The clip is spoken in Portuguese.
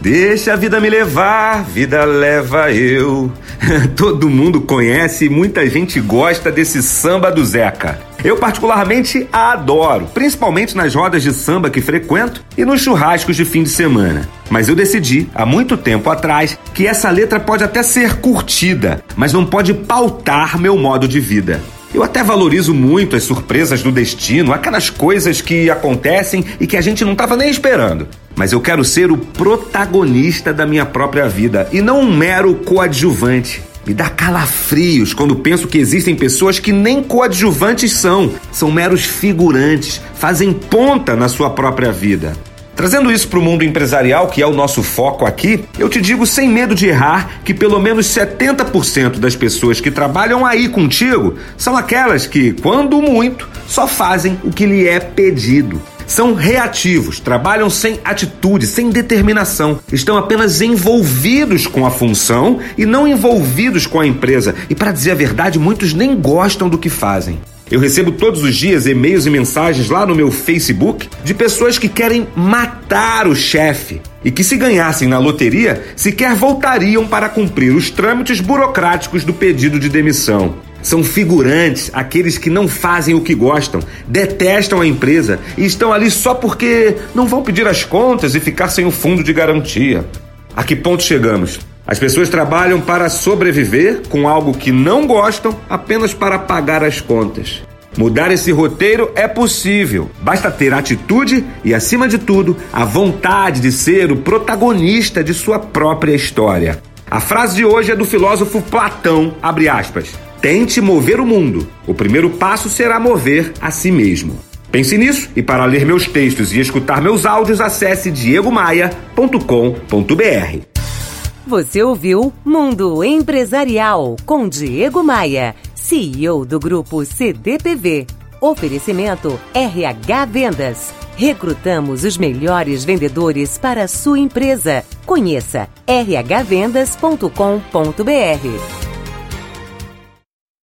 Deixa a vida me levar, vida leva eu. Todo mundo conhece e muita gente gosta desse samba do Zeca. Eu particularmente a adoro, principalmente nas rodas de samba que frequento e nos churrascos de fim de semana. Mas eu decidi, há muito tempo atrás, que essa letra pode até ser curtida, mas não pode pautar meu modo de vida. Eu até valorizo muito as surpresas do destino, aquelas coisas que acontecem e que a gente não estava nem esperando. Mas eu quero ser o protagonista da minha própria vida e não um mero coadjuvante. Me dá calafrios quando penso que existem pessoas que nem coadjuvantes são, são meros figurantes, fazem ponta na sua própria vida. Trazendo isso para o mundo empresarial, que é o nosso foco aqui, eu te digo sem medo de errar que pelo menos 70% das pessoas que trabalham aí contigo são aquelas que, quando muito, só fazem o que lhe é pedido. São reativos, trabalham sem atitude, sem determinação, estão apenas envolvidos com a função e não envolvidos com a empresa. E para dizer a verdade, muitos nem gostam do que fazem. Eu recebo todos os dias e-mails e mensagens lá no meu Facebook de pessoas que querem matar o chefe e que, se ganhassem na loteria, sequer voltariam para cumprir os trâmites burocráticos do pedido de demissão. São figurantes, aqueles que não fazem o que gostam, detestam a empresa e estão ali só porque não vão pedir as contas e ficar sem o fundo de garantia. A que ponto chegamos? As pessoas trabalham para sobreviver com algo que não gostam apenas para pagar as contas. Mudar esse roteiro é possível. Basta ter atitude e, acima de tudo, a vontade de ser o protagonista de sua própria história. A frase de hoje é do filósofo Platão, abre aspas. Tente mover o mundo. O primeiro passo será mover a si mesmo. Pense nisso e para ler meus textos e escutar meus áudios, acesse diegomaia.com.br. Você ouviu Mundo Empresarial com Diego Maia, CEO do grupo CDPV. Oferecimento RH Vendas. Recrutamos os melhores vendedores para a sua empresa. Conheça rhvendas.com.br.